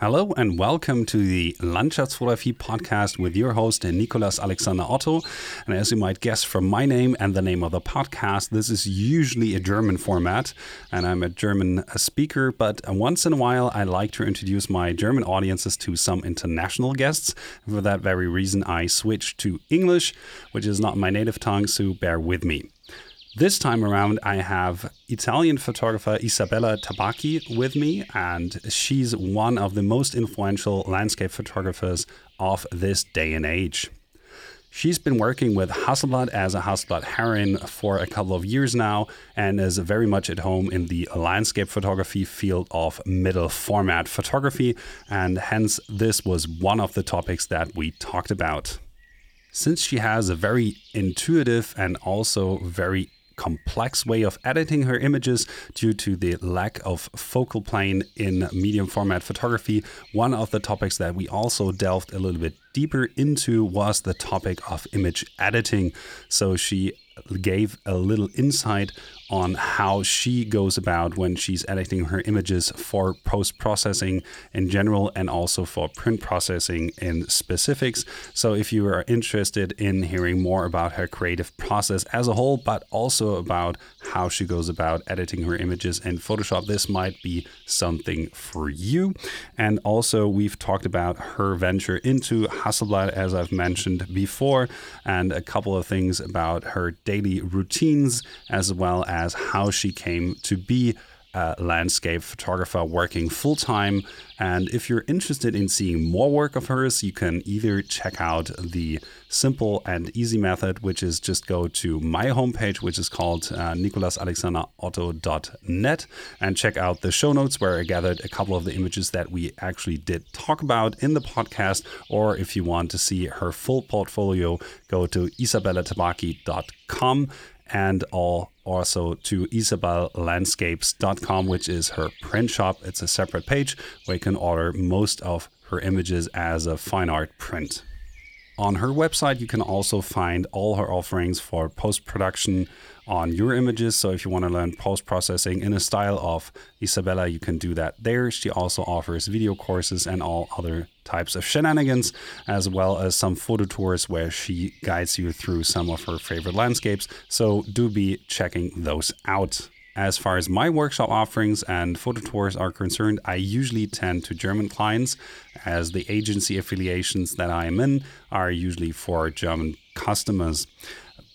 Hello and welcome to the Landschaftsfotografie podcast with your host Nicolas Alexander Otto. And as you might guess from my name and the name of the podcast, this is usually a German format, and I'm a German speaker. But once in a while, I like to introduce my German audiences to some international guests. For that very reason, I switched to English, which is not my native tongue, so bear with me. This time around, I have Italian photographer Isabella Tabacchi with me, and she's one of the most influential landscape photographers of this day and age. She's been working with Hasselblad as a Hasselblad heroine for a couple of years now and is very much at home in the landscape photography field of middle format photography, and hence, this was one of the topics that we talked about. Since she has a very intuitive and also very complex way of editing her images due to the lack of focal plane in medium format photography. One of the topics that we also delved a little bit deeper into was the topic of image editing. So she gave a little insight on how she goes about when she's editing her images for post processing in general and also for print processing in specifics. So, if you are interested in hearing more about her creative process as a whole, but also about how she goes about editing her images in Photoshop, this might be something for you. And also, we've talked about her venture into Hasselblad, as I've mentioned before, and a couple of things about her daily routines as well as as how she came to be a landscape photographer working full time. And if you're interested in seeing more work of hers, you can either check out the simple and easy method, which is just go to my homepage, which is called uh, nicolasalexanderotto.net, and check out the show notes where I gathered a couple of the images that we actually did talk about in the podcast. Or if you want to see her full portfolio, go to isabellatabacchi.com and all also to isabellandscapes.com, which is her print shop. It's a separate page where you can order most of her images as a fine art print. On her website, you can also find all her offerings for post production on your images. So if you want to learn post processing in a style of Isabella, you can do that there. She also offers video courses and all other types of shenanigans, as well as some photo tours where she guides you through some of her favorite landscapes. So do be checking those out. As far as my workshop offerings and photo tours are concerned, I usually tend to German clients, as the agency affiliations that I am in are usually for German customers.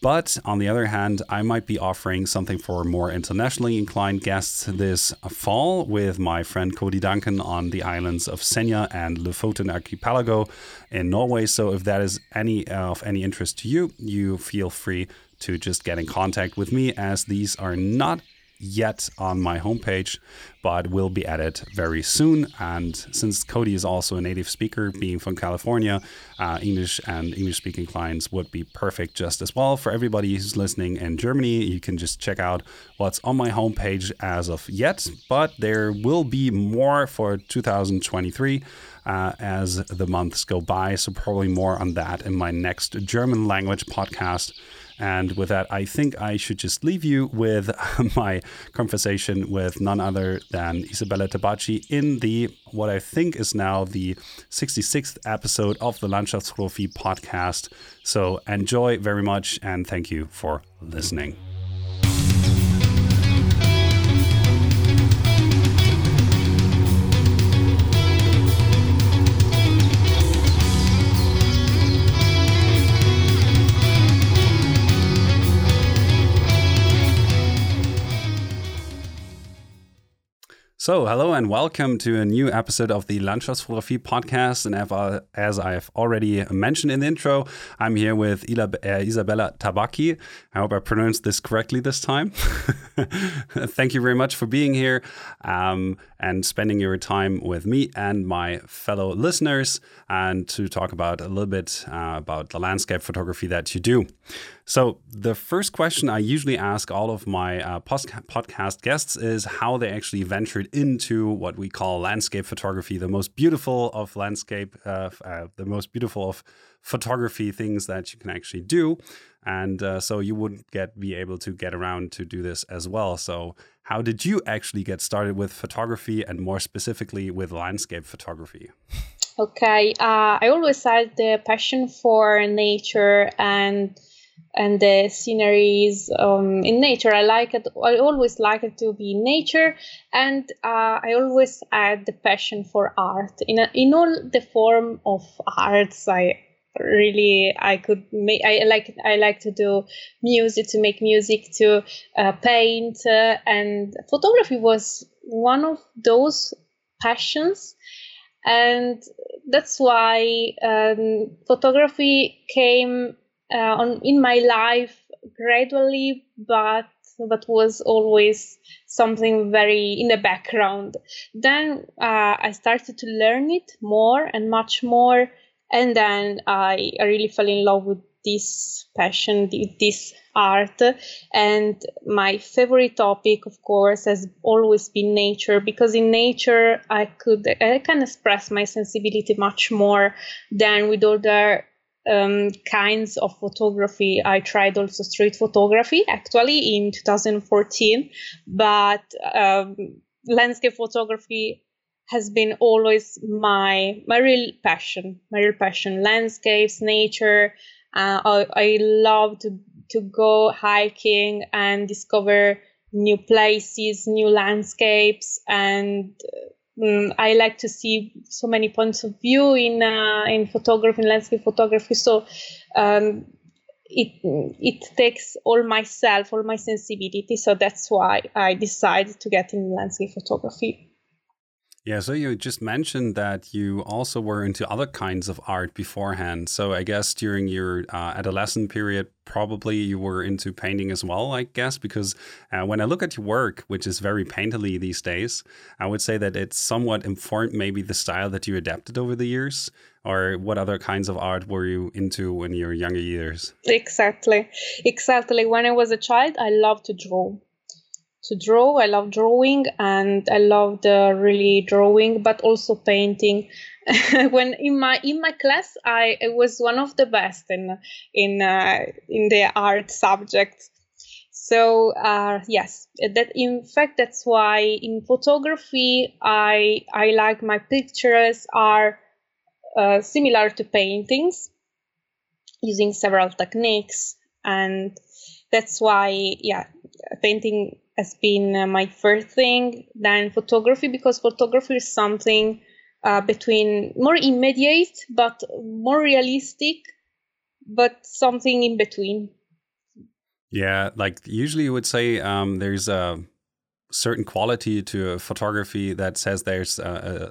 But on the other hand, I might be offering something for more internationally inclined guests this fall with my friend Cody Duncan on the islands of Senja and Lofoten Archipelago in Norway. So if that is any of any interest to you, you feel free to just get in contact with me as these are not yet on my homepage, but will be added very soon. And since Cody is also a native speaker, being from California, uh, English and English speaking clients would be perfect just as well. For everybody who's listening in Germany, you can just check out what's on my homepage as of yet, but there will be more for 2023. Uh, as the months go by. So, probably more on that in my next German language podcast. And with that, I think I should just leave you with my conversation with none other than Isabella Tabacchi in the what I think is now the 66th episode of the Landschaftsfotografie podcast. So enjoy very much and thank you for listening. So, hello and welcome to a new episode of the Landschaftsfotografie podcast. And as I've already mentioned in the intro, I'm here with uh, Isabella Tabacchi. I hope I pronounced this correctly this time. Thank you very much for being here um, and spending your time with me and my fellow listeners and to talk about a little bit uh, about the landscape photography that you do. So, the first question I usually ask all of my uh, podcast guests is how they actually ventured into what we call landscape photography, the most beautiful of landscape, uh, uh, the most beautiful of photography things that you can actually do. And uh, so you wouldn't get be able to get around to do this as well. So, how did you actually get started with photography and more specifically with landscape photography? Okay, uh, I always had the passion for nature and and the sceneries um, in nature. I like it. I always like it to be in nature, and uh, I always had the passion for art in a, in all the form of arts. I really I could make. I like I like to do music, to make music, to uh, paint, uh, and photography was one of those passions and that's why um, photography came uh, on in my life gradually, but but was always something very in the background. Then uh, I started to learn it more and much more, and then I, I really fell in love with this passion, this art. And my favorite topic, of course, has always been nature because in nature I could I can express my sensibility much more than with other um, kinds of photography. I tried also street photography actually in 2014, but um, landscape photography has been always my my real passion, my real passion. Landscapes, nature. Uh, I, I love to to go hiking and discover new places, new landscapes, and um, I like to see so many points of view in uh, in photography, in landscape photography. So um, it it takes all myself, all my sensibility. So that's why I decided to get in landscape photography. Yeah, so you just mentioned that you also were into other kinds of art beforehand. So I guess during your uh, adolescent period, probably you were into painting as well, I guess, because uh, when I look at your work, which is very painterly these days, I would say that it's somewhat informed maybe the style that you adapted over the years. Or what other kinds of art were you into in your younger years? Exactly. Exactly. When I was a child, I loved to draw to draw. I love drawing and I loved uh, really drawing, but also painting. when in my in my class, I, I was one of the best in in uh, in the art subject. So uh, yes, that in fact that's why in photography I I like my pictures are uh, similar to paintings, using several techniques, and that's why yeah, painting has been uh, my first thing than photography because photography is something uh, between more immediate but more realistic but something in between. Yeah like usually you would say um, there's a certain quality to photography that says there's a,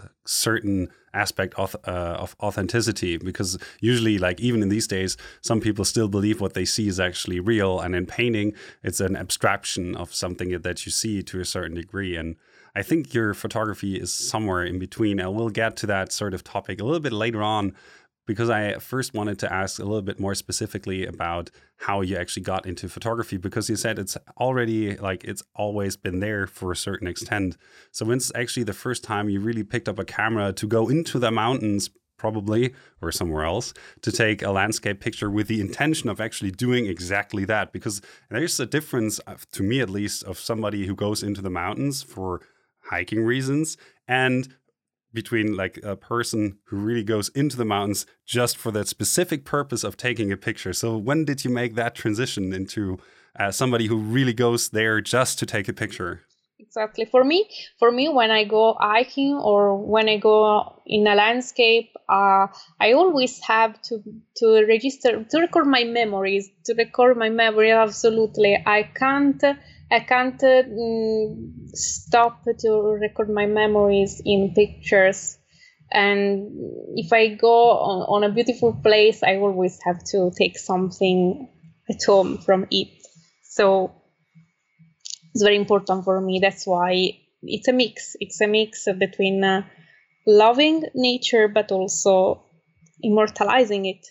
a certain aspect of, uh, of authenticity because usually like even in these days some people still believe what they see is actually real and in painting it's an abstraction of something that you see to a certain degree. And i think your photography is somewhere in between and we'll get to that sort of topic a little bit later on because I first wanted to ask a little bit more specifically about how you actually got into photography because you said it's already like it's always been there for a certain extent. So when's actually the first time you really picked up a camera to go into the mountains probably or somewhere else to take a landscape picture with the intention of actually doing exactly that because there's a difference uh, to me at least of somebody who goes into the mountains for hiking reasons and between like a person who really goes into the mountains just for that specific purpose of taking a picture. So when did you make that transition into uh, somebody who really goes there just to take a picture? Exactly. For me, for me, when I go hiking or when I go in a landscape, uh, I always have to to register to record my memories. To record my memory, absolutely. I can't I can't uh, stop to record my memories in pictures. And if I go on, on a beautiful place, I always have to take something at home from it. So it's very important for me. That's why it's a mix. It's a mix between uh, loving nature but also immortalizing it.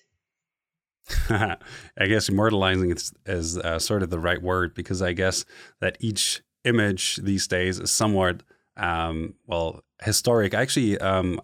I guess immortalizing is, is uh, sort of the right word because I guess that each image these days is somewhat, um, well, historic. Actually, um,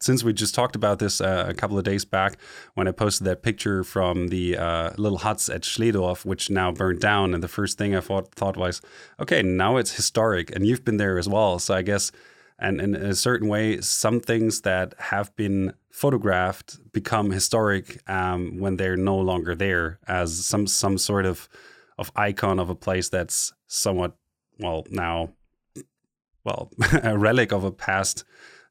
since we just talked about this uh, a couple of days back when I posted that picture from the uh, little huts at Schlehdorf, which now burned down, and the first thing I thought thought was, okay, now it's historic, and you've been there as well. So I guess, and, in a certain way, some things that have been photographed become historic um, when they're no longer there as some some sort of of icon of a place that's somewhat well now well a relic of a past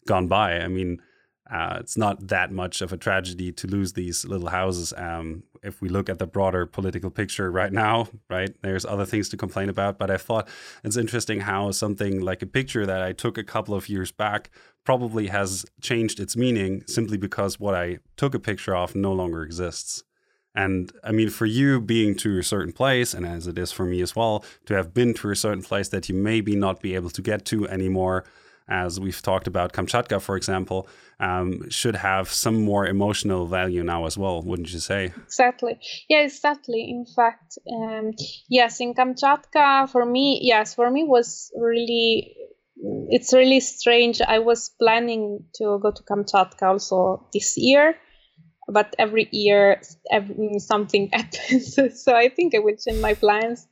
gone by. I mean, uh, it's not that much of a tragedy to lose these little houses. Um, if we look at the broader political picture right now, right, there's other things to complain about. But I thought it's interesting how something like a picture that I took a couple of years back probably has changed its meaning simply because what I took a picture of no longer exists. And I mean, for you being to a certain place, and as it is for me as well, to have been to a certain place that you maybe not be able to get to anymore, as we've talked about Kamchatka, for example, um, should have some more emotional value now as well, wouldn't you say? Exactly. Yeah, exactly. In fact, um, yes, in Kamchatka, for me, yes, for me was really, it's really strange. I was planning to go to Kamchatka also this year but every year every, something happens so i think i will change my plans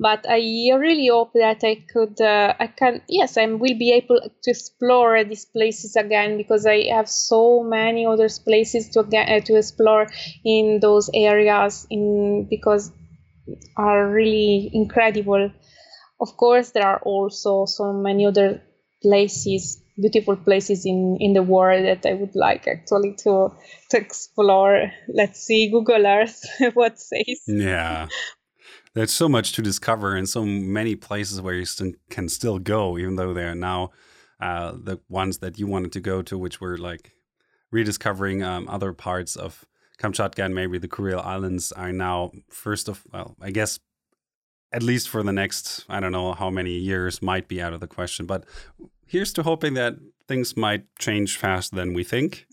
but i really hope that i could uh, i can yes i will be able to explore these places again because i have so many other places to uh, to explore in those areas in because are really incredible of course there are also so many other places beautiful places in in the world that I would like actually to to explore. Let's see Google Earth what says. Yeah. There's so much to discover and so many places where you st can still go, even though they are now uh, the ones that you wanted to go to, which were like rediscovering um, other parts of Kamchatka and maybe the Kuril Islands are now first of well, I guess at least for the next I don't know how many years might be out of the question. But here's to hoping that things might change faster than we think.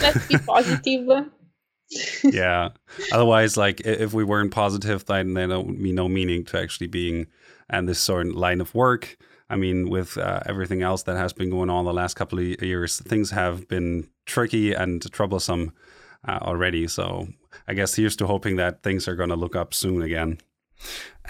Let's be positive. Yeah. Otherwise, like if we weren't positive, then there would be no meaning to actually being in this sort of line of work. I mean, with uh, everything else that has been going on the last couple of years, things have been tricky and troublesome uh, already. So I guess here's to hoping that things are going to look up soon again.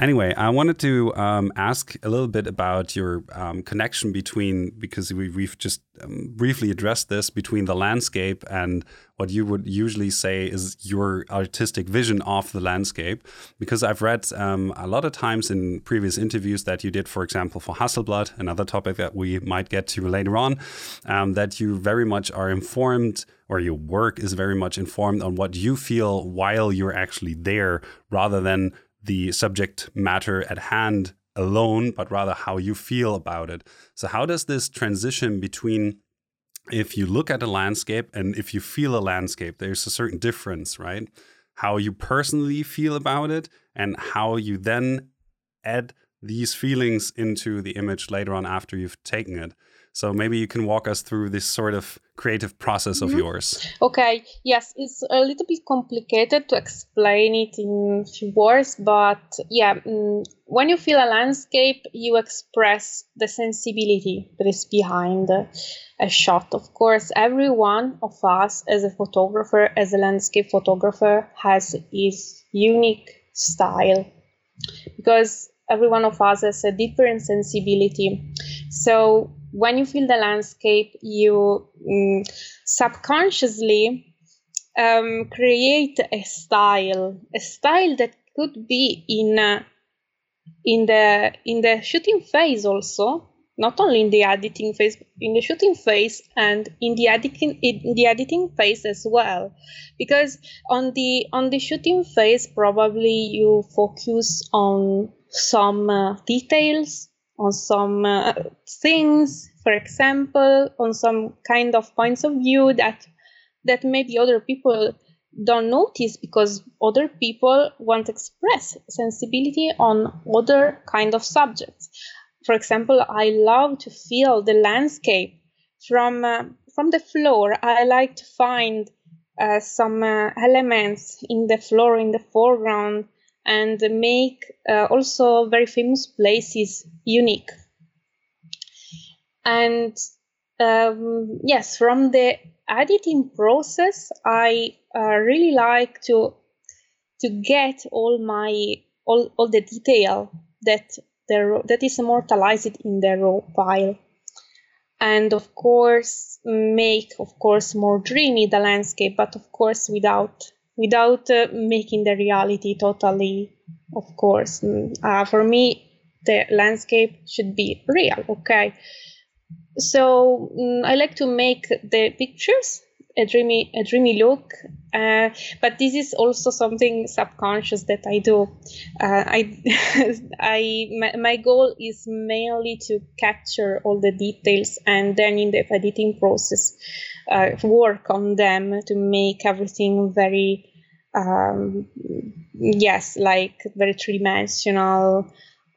Anyway, I wanted to um, ask a little bit about your um, connection between, because we, have just um, briefly addressed this, between the landscape and what you would usually say is your artistic vision of the landscape. Because I've read um, a lot of times in previous interviews that you did, for example, for Hasselblad, another topic that we might get to later on, um, that you very much are informed or your work is very much informed on what you feel while you're actually there rather than the subject matter at hand alone, but rather how you feel about it. So, how does this transition between if you look at a landscape and if you feel a landscape, there's a certain difference, right? How you personally feel about it and how you then add these feelings into the image later on after you've taken it. So maybe you can walk us through this sort of creative process of mm-hmm. yours. Okay, yes, it's a little bit complicated to explain it in few words, but yeah, mm, when you feel a landscape, you express the sensibility that is behind a shot. Of course, every one of us as a photographer, as a landscape photographer, has his unique style because every one of us has a different sensibility. So when you feel the landscape, you um, subconsciously um, create a style, a style that could be in uh, in the in the shooting phase also, not only in the editing phase, in the shooting phase and in the editing in the editing phase as well, because on the on the shooting phase probably you focus on some uh, details on some uh, things, for example, on some kind of points of view that that maybe other people don't notice because other people want to express sensibility on other kind of subjects. For example, I love to feel the landscape from uh, from the floor. I like to find uh, some uh, elements in the floor in the foreground and make uh, also very famous places unique. And um, yes, from the editing process, I uh, really like to to get all my all, all the detail that the that is immortalized in the raw file and of course make of course more dreamy the landscape but of course without without uh, making the reality totally of course. Mm, uh, for me the landscape should be real okay? So um, i like to make the pictures a dreamy a dreamy look uh, but this is also something subconscious that i do. Uh, i i my, my, goal is mainly to capture all the details and then in the editing process uh, work on them to make everything very um, yes like very three-dimensional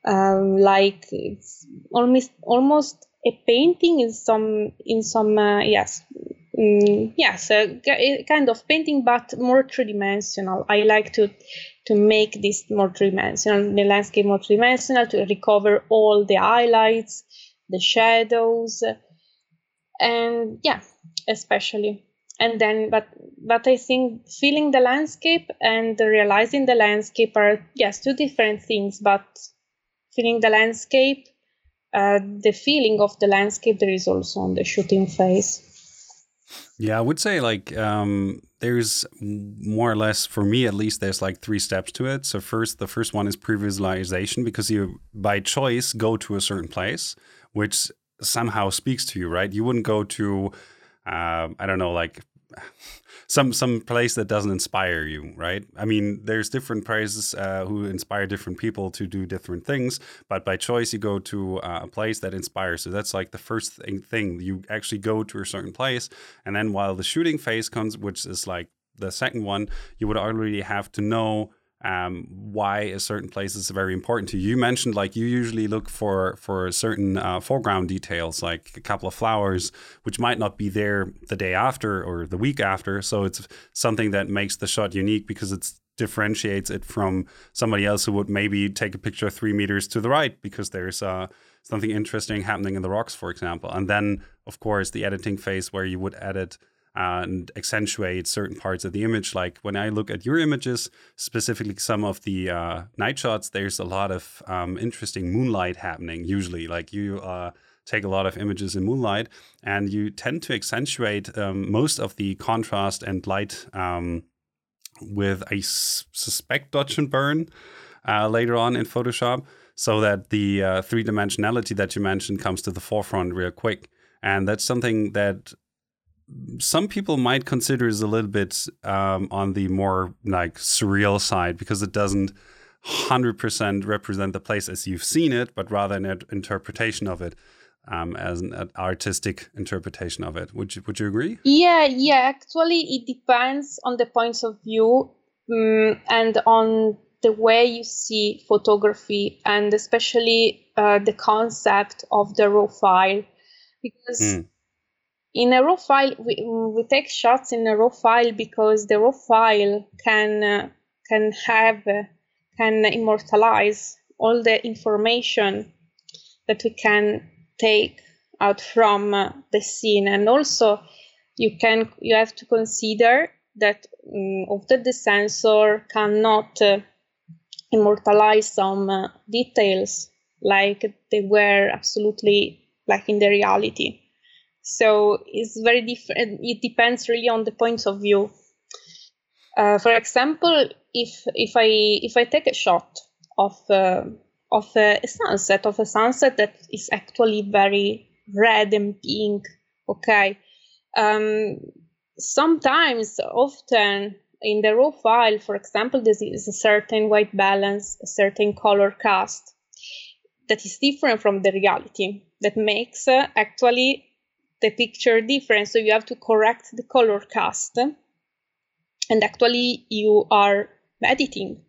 um, like it's almost almost a painting in some in some uh, yes mm, yes kind of painting but more three-dimensional. I like to to make this more three-dimensional the landscape more three-dimensional to recover all the highlights the shadows and yeah especially and then but but i think feeling the landscape and realizing the landscape are yes two different things but feeling the landscape uh, the feeling of the landscape there is also on the shooting phase. Yeah i would say like um, there's more or less for me at least there's like three steps to it. So first the first one is pre-visualization because you by choice go to a certain place which somehow speaks to you right? You wouldn't go to uh, I don't know, like some some place that doesn't inspire you, right? I mean, there's different places uh, who inspire different people to do different things, but by choice you go to uh, a place that inspires. So that's like the first thing, thing. You actually go to a certain place, and then while the shooting phase comes, which is like the second one, you would already have to know um, why a certain place is very important to you. You mentioned like you usually look for for certain uh, foreground details, like a couple of flowers, which might not be there the day after or the week after. So it's something that makes the shot unique because it differentiates it from somebody else who would maybe take a picture three meters to the right because there's uh, something interesting happening in the rocks, for example. And then, of course, the editing phase where you would edit and accentuate certain parts of the image. Like when I look at your images, specifically some of the uh, night shots, there's a lot of um, interesting moonlight happening. Usually, like you uh, take a lot of images in moonlight, and you tend to accentuate um, most of the contrast and light um, with I suspect dodge and burn uh, later on in Photoshop, so that the uh, three dimensionality that you mentioned comes to the forefront real quick. And that's something that some people might consider is a little bit um, on the more like surreal side because it doesn't 100% represent the place as you've seen it, but rather an interpretation of it. Um, as an artistic interpretation of it. Would you would you agree? Yeah, yeah. Actually, it depends on the points of view um, and on the way you see photography, and especially uh, the concept of the raw file, because. Mm in a raw file we, we take shots in a raw file because the raw file can uh, can have uh, can immortalize all the information that we can take out from uh, the scene. And also you can you have to consider that um, often the sensor cannot uh, immortalize some uh, details like they were absolutely like in the reality so it's very different. It depends really on the points of view. Uh, for example, if if I if I take a shot of uh, of a sunset of a sunset that is actually very red and pink, okay. Um, sometimes, often in the raw file, for example, there is a certain white balance, a certain color cast that is different from the reality that makes uh, actually the picture different. So you have to correct the color cast. And actually, you are editing.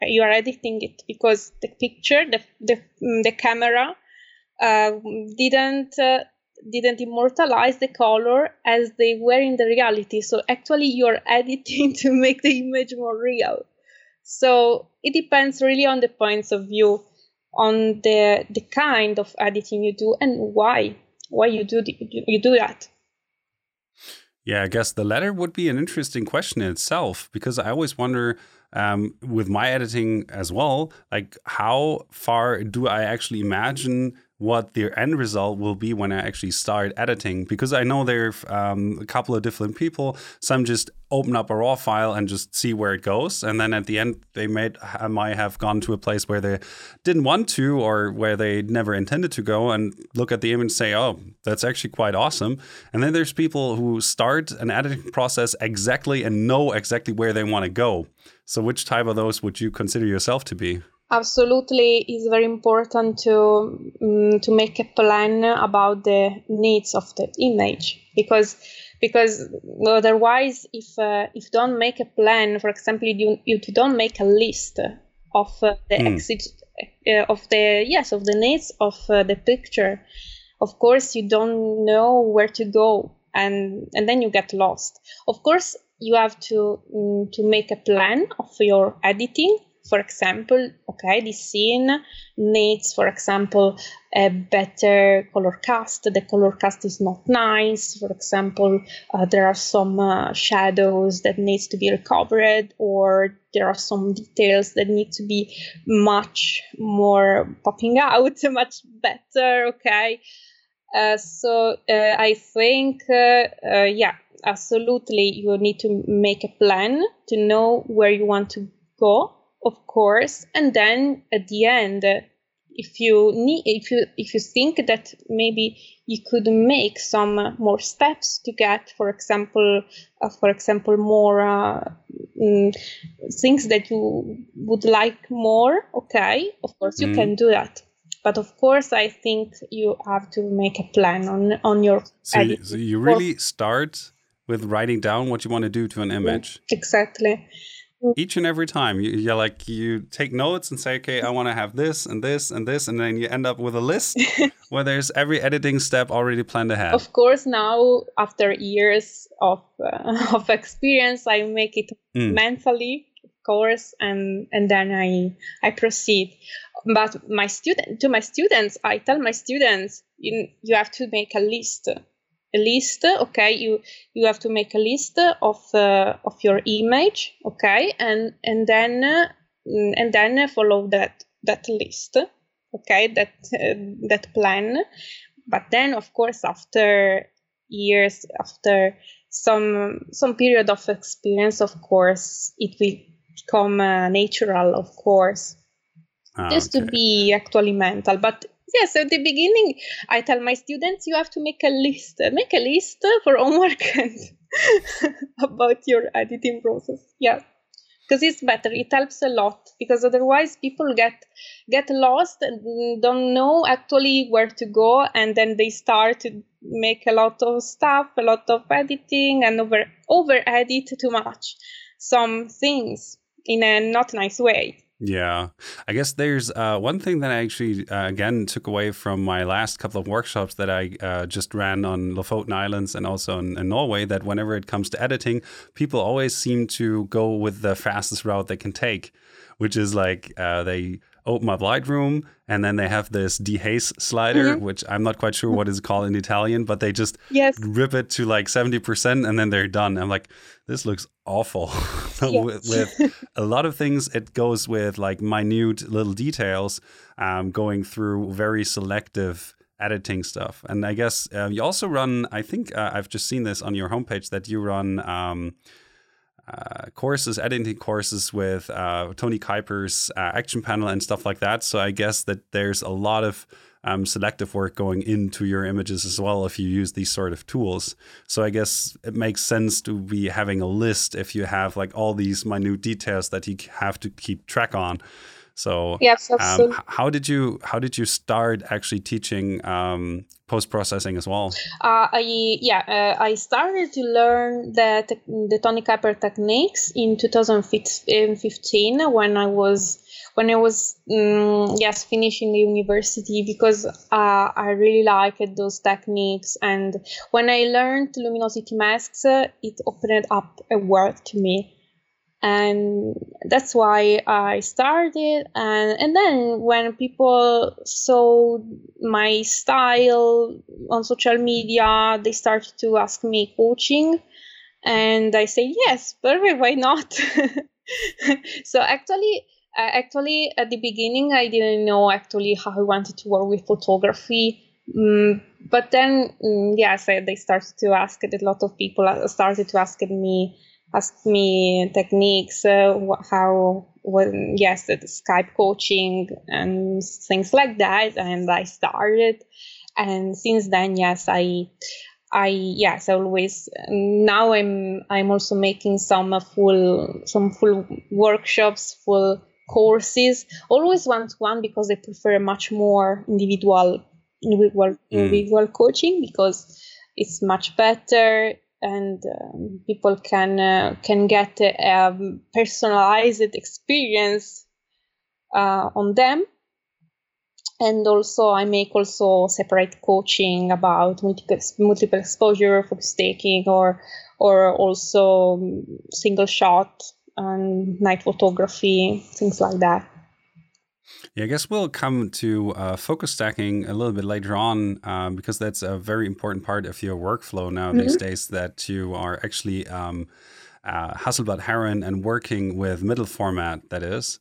You are editing it because the picture, the the, mm, the camera, uh, didn't uh, didn't immortalize the color as they were in the reality. So actually, you are editing to make the image more real. So it depends really on the points of view, on the the kind of editing you do and why why you do the, you do that? Yeah, I guess the letter would be an interesting question in itself because I always wonder um, with my editing as well, like how far do I actually imagine what the end result will be when I actually start editing because I know there are um, a couple of different people. Some just open up a raw file and just see where it goes, and then at the end they might might have gone to a place where they didn't want to or where they never intended to go, and look at the image and say, "Oh, that's actually quite awesome." And then there's people who start an editing process exactly and know exactly where they want to go. So, which type of those would you consider yourself to be? absolutely it's very important to um, to make a plan about the needs of the image because because otherwise if uh, if you don't make a plan for example you, you don't make a list of uh, the mm. exit uh, of the yes of the needs of uh, the picture of course you don't know where to go and and then you get lost of course you have to um, to make a plan of your editing for example, okay, this scene needs, for example, a better color cast. The color cast is not nice. For example, uh, there are some uh, shadows that needs to be recovered, or there are some details that need to be much more popping out, much better. Okay. Uh, so uh, I think, uh, uh, yeah, absolutely, you need to make a plan to know where you want to go of course and then at the end if you need if you if you think that maybe you could make some more steps to get for example uh, for example more uh, mm, things that you would like more okay of course you mm. can do that but of course i think you have to make a plan on on your so, so you really start with writing down what you want to do to an image. Exactly. Each and every time you, you like you take notes and say okay i want to have this and this and this and then you end up with a list where there's every editing step already planned ahead. Of course now after years of uh, of experience i make it mm. mentally of course and and then i i proceed. But my student to my students i tell my students you, you have to make a list a list okay? You you have to make a list of uh, of your image okay? And and then uh, and then follow that that list okay? That uh, that plan. But then of course after years after some some period of experience of course it will become uh, natural of course ah, just okay. to be actually mental but Yes, at the beginning, I tell my students you have to make a list, make a list for homework and about your editing process. Yeah, because it's better. It helps a lot because otherwise people get get lost and don't know actually where to go, and then they start to make a lot of stuff, a lot of editing, and over over edit too much some things in a not nice way. Yeah, I guess there's uh, one thing that I actually uh, again took away from my last couple of workshops that I uh, just ran on Lofoten Islands and also in, in, Norway. That whenever it comes to editing, people always seem to go with the fastest route they can take, which is like uh, they open up Lightroom and then they have this dehaze slider, mm-hmm. which I'm not quite sure what is called in Italian, but they just yes. rip it to like 70% and then they're done. I'm like, this looks awful. with, with, a lot of things, it goes with like minute little details, um, going through very selective editing stuff. And I guess uh, you also run, I think uh, I've just seen this on your homepage that you run. Um, uh, courses, editing courses with uh, Tony Kuyper's uh, action panel and stuff like that. So I guess that there's a lot of um, selective work going into your images as well if you use these sort of tools. So I guess it makes sense to be having a list if you have like all these minute details that you have to keep track on. So yes, um, how did you how did you start actually teaching um, post processing as well? Uh, I yeah uh, I started to learn the the Tony Kuyper techniques in 2015 when I was when I was um, yes finishing the university because uh, I really liked those techniques. And when I learned luminosity masks, uh, it opened up a world to me and that's why I started. And and then when people saw my style on social media, they started to ask me coaching, and I say yes, perfect. Why not? so actually. Uh, actually, at the beginning, I didn't know actually how I wanted to work with photography. Mm, but then, mm, yes, I, they started to ask it. A lot of people started to ask me asked me techniques, uh, how, when, yes, the Skype coaching and things like that. And I started. And since then, yes, I, I, yes, always, now I'm, I'm also making some full, some full workshops, full courses, always one to one because I prefer much more individual, individual, mm. individual coaching because it's much better and um, people can uh, can get a, a personalized experience uh, on them. And also i make also separate coaching about multiple, multiple exposure focus stacking or or also single shot and night photography things like that yeah, I guess we'll come to uh, focus stacking a little bit later on um, because that's a very important part of your workflow now mm -hmm. these days that you are actually um, uh, Hasselblad Heroine and working with middle format, that is.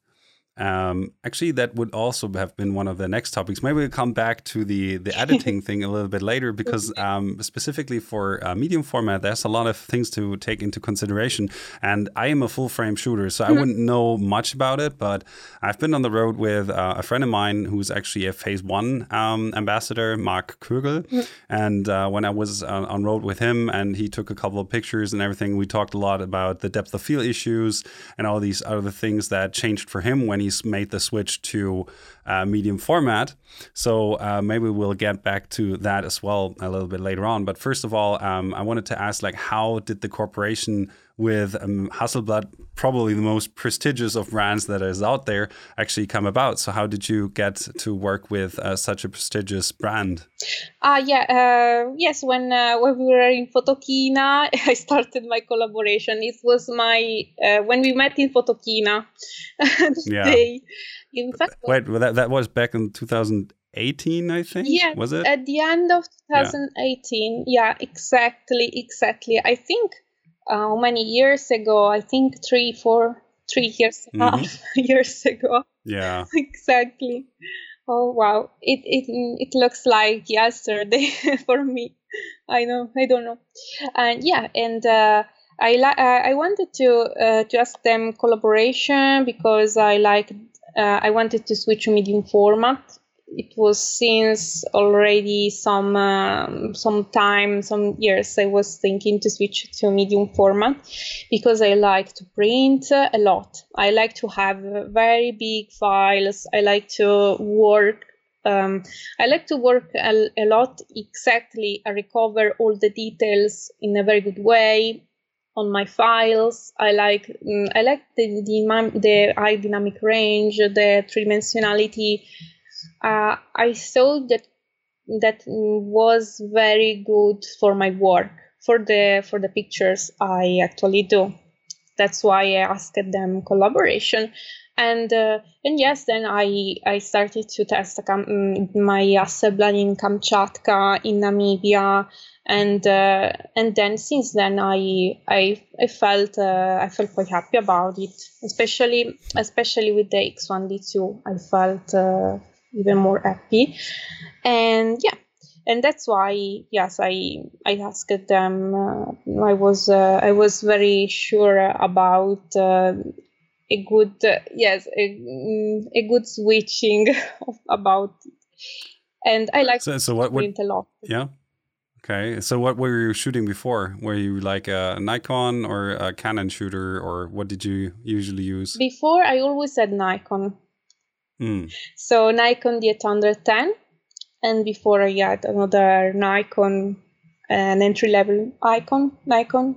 Um, actually, that would also have been one of the next topics. Maybe we'll come back to the the editing thing a little bit later, because um, specifically for uh, medium format, there's a lot of things to take into consideration. And I am a full frame shooter, so I mm-hmm. wouldn't know much about it. But I've been on the road with uh, a friend of mine who's actually a Phase One um, ambassador, Mark Kögel. Mm-hmm. And uh, when I was uh, on road with him, and he took a couple of pictures and everything, we talked a lot about the depth of field issues and all these other things that changed for him when he made the switch to uh, medium format. So uh, maybe we'll get back to that as well a little bit later on. But first of all, um, I wanted to ask, like, how did the corporation with um, Hasselblad, probably the most prestigious of brands that is out there, actually come about? So how did you get to work with uh, such a prestigious brand? Uh, yeah, uh, yes. When uh, when we were in Photokina, I started my collaboration. It was my uh, when we met in Photokina. yeah. Day. In fact, wait, well, that that was back in 2018, I think. Yeah, was it at the end of 2018? Yeah, yeah exactly, exactly. I think uh, how many years ago? I think three, four, three years and mm-hmm. half years ago. Yeah, exactly. Oh wow, it it it looks like yesterday for me. I know, I don't know, and yeah, and. Uh, I li- uh, I wanted to uh, to ask them collaboration because I like uh, I wanted to switch to medium format. It was since already some um, some time, some years. I was thinking to switch to medium format because I like to print a lot. I like to have very big files. I like to work um, I like to work a, a, lot exactly. I recover all the details in a very good way on my files. I like mm, I like the the, the high dynamic range, the three dimensionality. Uh, I thought that that was very good for my work for the for the pictures I actually do. That's why I asked them collaboration, and uh, and yes, then I I started to test um, my Hasselblad in Kamchatka, in Namibia, and uh, and then since then I I I felt uh, I felt quite happy about it, especially especially with the X1D2. I felt uh, even more happy, and yeah, and that's why yes I I asked them. Uh, I was uh, I was very sure about. Uh, a good yes a, mm, a good switching about it. and I like so, so what, what a lot. Yeah. Okay, so what were you shooting before? Were you like a Nikon or a Canon shooter, or what did you usually use? Before, I always had Nikon. Mm. So Nikon D810, and before I had another Nikon, an entry level icon Nikon,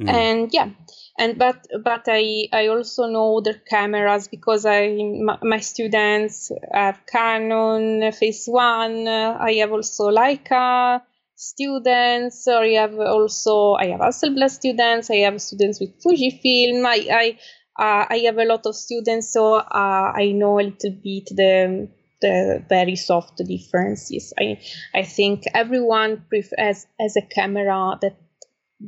mm. and yeah, and but but I I also know other cameras because I my, my students have Canon, Phase One. I have also Leica students, or I have also I have Hasselblad students. I have students with Fujifilm. I I uh, I have a lot of students, so uh, I know a little bit the the very soft differences. I I think everyone prefers as a camera that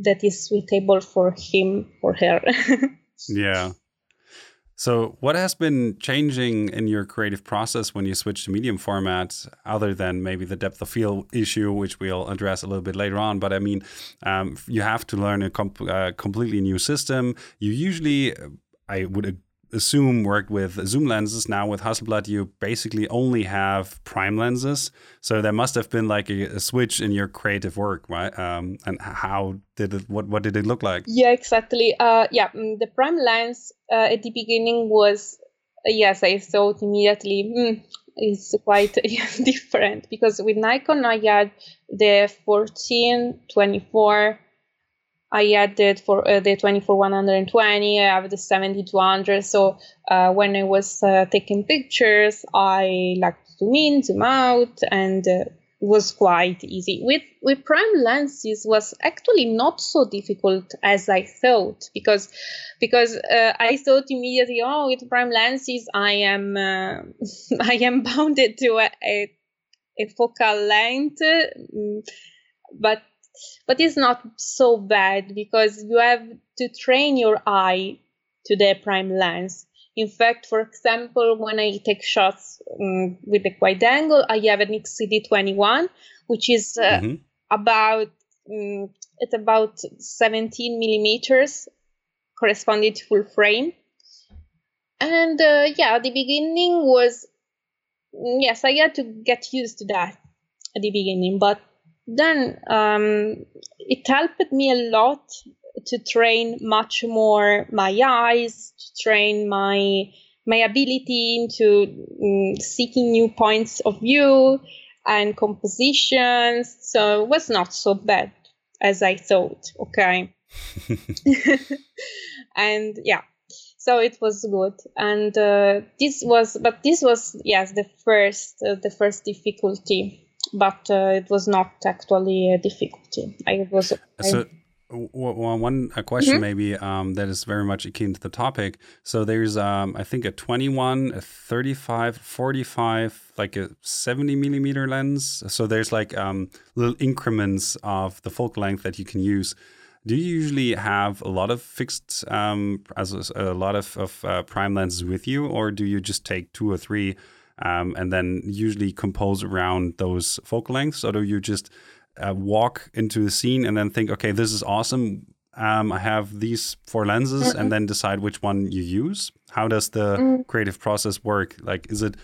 that is suitable for him or her. yeah. So, what has been changing in your creative process when you switch to medium format, other than maybe the depth of field issue, which we'll address a little bit later on? But I mean, um, you have to learn a com uh, completely new system. You usually, I would assume worked with zoom lenses. Now with Hasselblad, you basically only have prime lenses. So there must have been like a, a switch in your creative work, right? Um, and how did it? What what did it look like? Yeah, exactly. Uh, yeah, mm, the prime lens uh, at the beginning was uh, yes, I thought immediately. Mm, it's quite different because with Nikon I had the 14, 24, I added for uh, the 24-120, I have the 70-200. So uh, when I was uh, taking pictures, I like to zoom in, zoom out, and uh, was quite easy. With with prime lenses was actually not so difficult as I thought because because uh, I thought immediately, oh, with prime lenses, I am uh, I am bounded to a, a, a focal length, mm, but but it's not so bad because you have to train your eye to the prime lens. In fact, for example, when I take shots um, with the wide angle, I have an XCD21, which is uh, mm-hmm. about um, it's about 17 millimeters, corresponding to full frame. And uh, yeah, the beginning was yes, I had to get used to that at the beginning, but then um, it helped me a lot to train much more my eyes, to train my my ability into um, seeking new points of view and compositions. So it was not so bad as I thought. Okay. and yeah, so it was good. And uh, this was, but this was yes the first uh, the first difficulty but uh, it was not actually a difficulty. I was. So, one a question mm -hmm. maybe um, that is very much akin to the topic. So there's, um, I think, a 21, a 35, 45, like a 70 millimeter lens. So there's like um, little increments of the focal length that you can use. Do you usually have a lot of fixed, um, as a, a lot of, of uh, prime lenses with you, or do you just take two or three? Um, and then usually compose around those focal lengths? Or do you just uh, walk into the scene and then think, okay, this is awesome. Um, I have these four lenses, mm and then decide which one you use? How does the mm. creative process work? Like, is it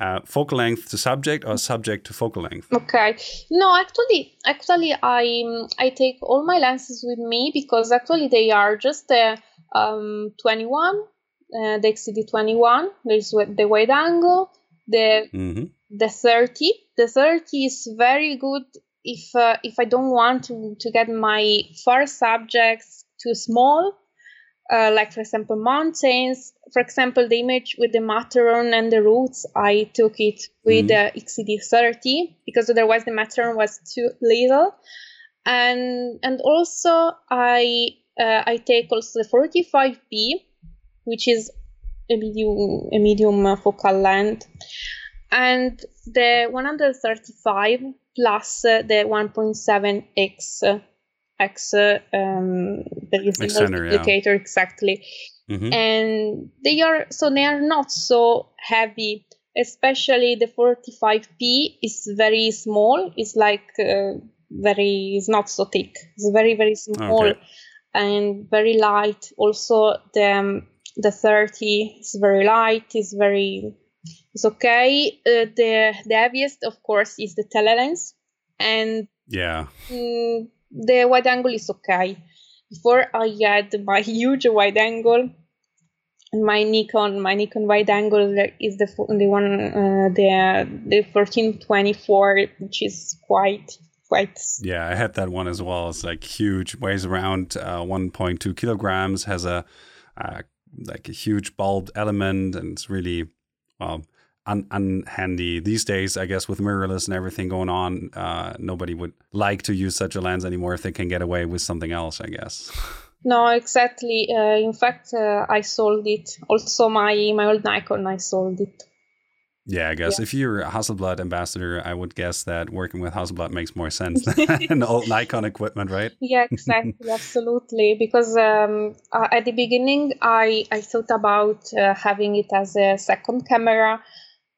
uh, focal length to subject or subject to focal length? Okay. No, actually, actually, I I take all my lenses with me because actually they are just the um, 21, uh, the XCD 21. There's the wide angle, the mm-hmm. the 30 the 30 is very good if uh, if i don't want to to get my far subjects too small uh, like for example mountains for example the image with the matterhorn and the roots i took it with mm-hmm. the xcd 30 because otherwise the matterhorn was too little and and also i uh, i take also the 45p which is a medium a medium focal length and the 135 plus the 1.7x x um, the multiplicator yeah. exactly mm-hmm. and they are so they are not so heavy especially the 45p is very small it's like uh, very it's not so thick it's very very small okay. and very light also the um, the 30 is very light, is very it's okay. Uh, the the heaviest, of course, is the telelens, and yeah, mm, the wide angle is okay. Before I had my huge wide angle, and my Nikon, my Nikon wide angle is the the one uh, the the fourteen twenty four, which is quite quite. Yeah, I had that one as well. It's like huge, weighs around uh, one point two kilograms, has a uh, like a huge bulb element and it's really well un- unhandy these days. I guess with mirrorless and everything going on, uh, nobody would like to use such a lens anymore if they can get away with something else. I guess. No, exactly. Uh, in fact, uh, I sold it. Also, my my old Nikon, I sold it. Yeah, I guess yeah. if you're a Hasselblad ambassador, I would guess that working with Hasselblad makes more sense than old Nikon equipment, right? Yeah, exactly, absolutely. Because um, uh, at the beginning, I I thought about uh, having it as a second camera,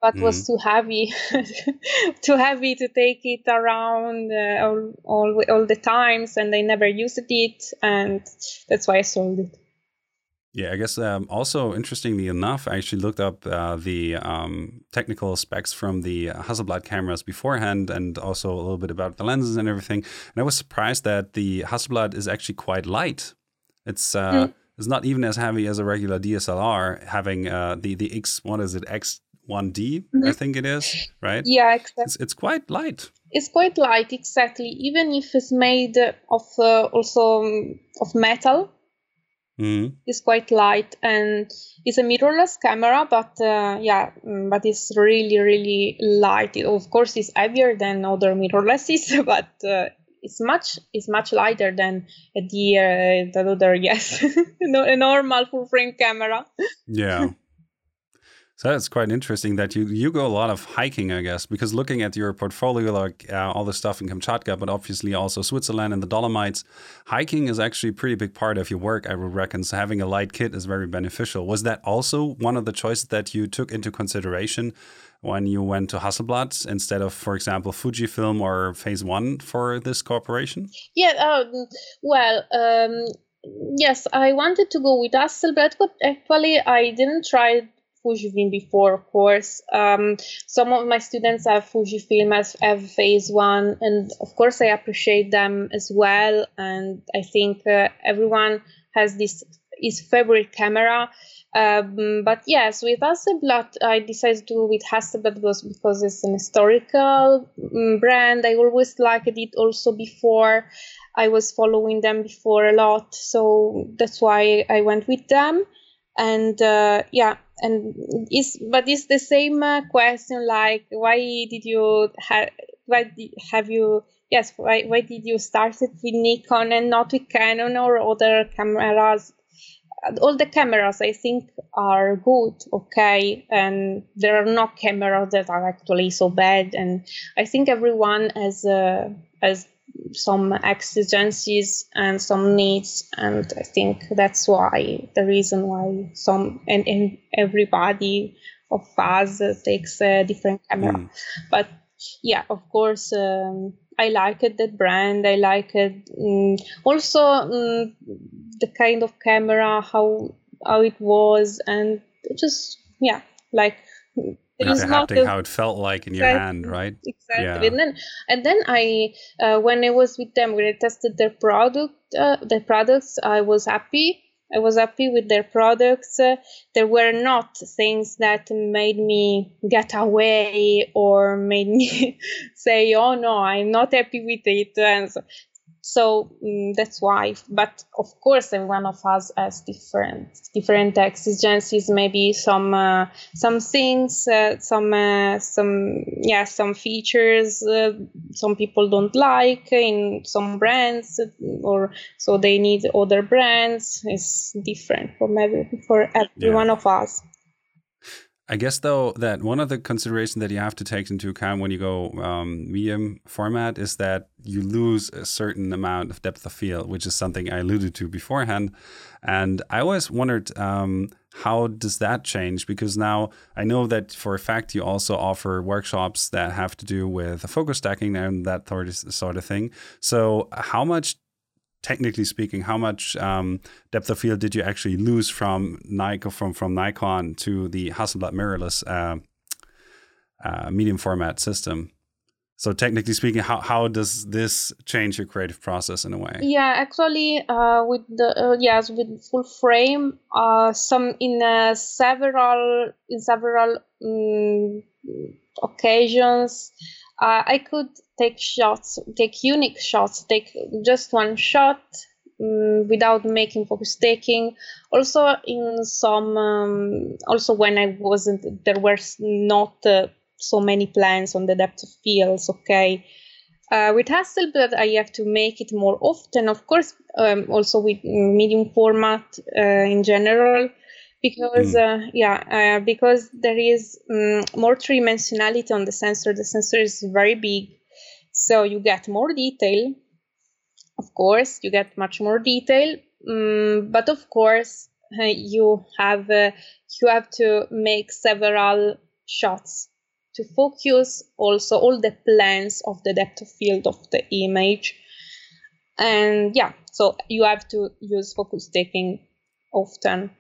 but mm. was too heavy, too heavy to take it around uh, all, all all the times, and I never used it, and that's why I sold it. Yeah, I guess um, also interestingly enough, I actually looked up uh, the um, technical specs from the Hasselblad cameras beforehand and also a little bit about the lenses and everything. And I was surprised that the Hasselblad is actually quite light. It's uh, mm. it's not even as heavy as a regular DSLR, having uh, the the X what is it X one D mm-hmm. I think it is right. Yeah, exactly. It's, it's quite light. It's quite light, exactly. Even if it's made of uh, also um, of metal Mm. It's quite light and it's a mirrorless camera, but uh, yeah, mm, but it's really really light. It, of course, it's heavier than other mirrorlesses, but uh, it's much it's much lighter than the uh, the other yes, no, a normal full frame camera. Yeah. So that's quite interesting that you you go a lot of hiking, I guess, because looking at your portfolio, like uh, all the stuff in Kamchatka, but obviously also Switzerland and the Dolomites, hiking is actually a pretty big part of your work. I would reckon. So having a light kit is very beneficial. Was that also one of the choices that you took into consideration when you went to Hasselblad instead of, for example, Fujifilm or Phase One for this cooperation? Yeah. Um, well. Um, yes, I wanted to go with Hasselblad, but actually I didn't try Fujifilm before, of course. Um, some of my students have Fujifilm as have phase one, and of course I appreciate them as well. And I think uh, everyone has this his favorite camera. Um, but yes, with Hasselblad, I decided to with Hasselblad was because it's an historical um, brand. I always liked it also before. I was following them before a lot, so that's why I went with them and uh, yeah and is but it's the same uh, question like why did you have why did, have you yes why, why did you start it with nikon and not with canon or other cameras? All the cameras i think are good okay and there are no cameras that are actually so bad. And i think everyone has uh, has some exigencies and some needs and i think that's why the reason why some and, and everybody of us takes a different camera mm. but yeah of course um, i like it that brand i like it um, also um, the kind of camera how how it was and just yeah like it was not the, how it felt like in your hand, right? Exactly. Yeah. And then and then I uh, when I was with them when I tested their product uh, their products I was happy. I was happy with their products. Uh, there were not things that made me get away or made me say, "Oh no, I'm not happy with it." And so, so um, that's why. But of course every one of us has different different exigencies maybe some uh, some things uh, some uh, some yeah some features uh, some people don't like in some brands or so they need other brands. It's different from every for every yeah. one of us I guess though that one of the considerations that you have to take into account when you go um, medium format is that you lose a certain amount of depth of field, which is something I alluded to beforehand. And I always wondered um, how does that change? Because now I know that for a fact you also offer workshops that have to do with focus stacking and that sort of thing. So how much technically speaking, how much um, depth of field did you actually lose from Nikon from from Nikon to the Hasselblad mirrorless uh, uh, medium format system? So technically speaking, how, how does this change your creative process in a way? Yeah, actually, uh, with the uh, yes, with full frame, uh, some in uh, several in several um, occasions, uh, I could take shots, take unique shots, take just one shot um, without making focus stacking. Also, in some, um, also when I wasn't, there were not uh, so many plans on the depth of fields. Okay, uh, with Hasselblad, I have to make it more often. Of course, um, also with medium format uh, in general because mm. uh, yeah uh, because there is um, more three dimensionality on the sensor the sensor is very big. So you get more detail of course you get much more detail um, but of course uh, you have uh, you have to make several shots to focus also all the plans of the depth of field of the image. And yeah so you have to use focus stacking often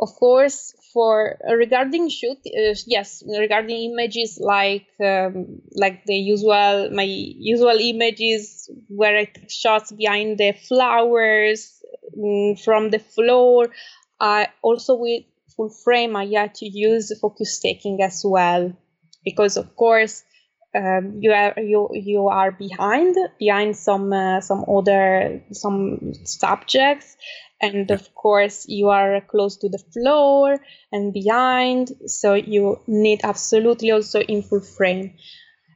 of course for uh, regarding shoot uh, yes regarding images like um, like the usual my usual images where i take shots behind the flowers mm, from the floor. I also with full frame i had to use focus stacking as well because of course um, you are you you are behind behind some uh, some other some subjects and of course you are close to the floor and behind so you need absolutely also in full frame.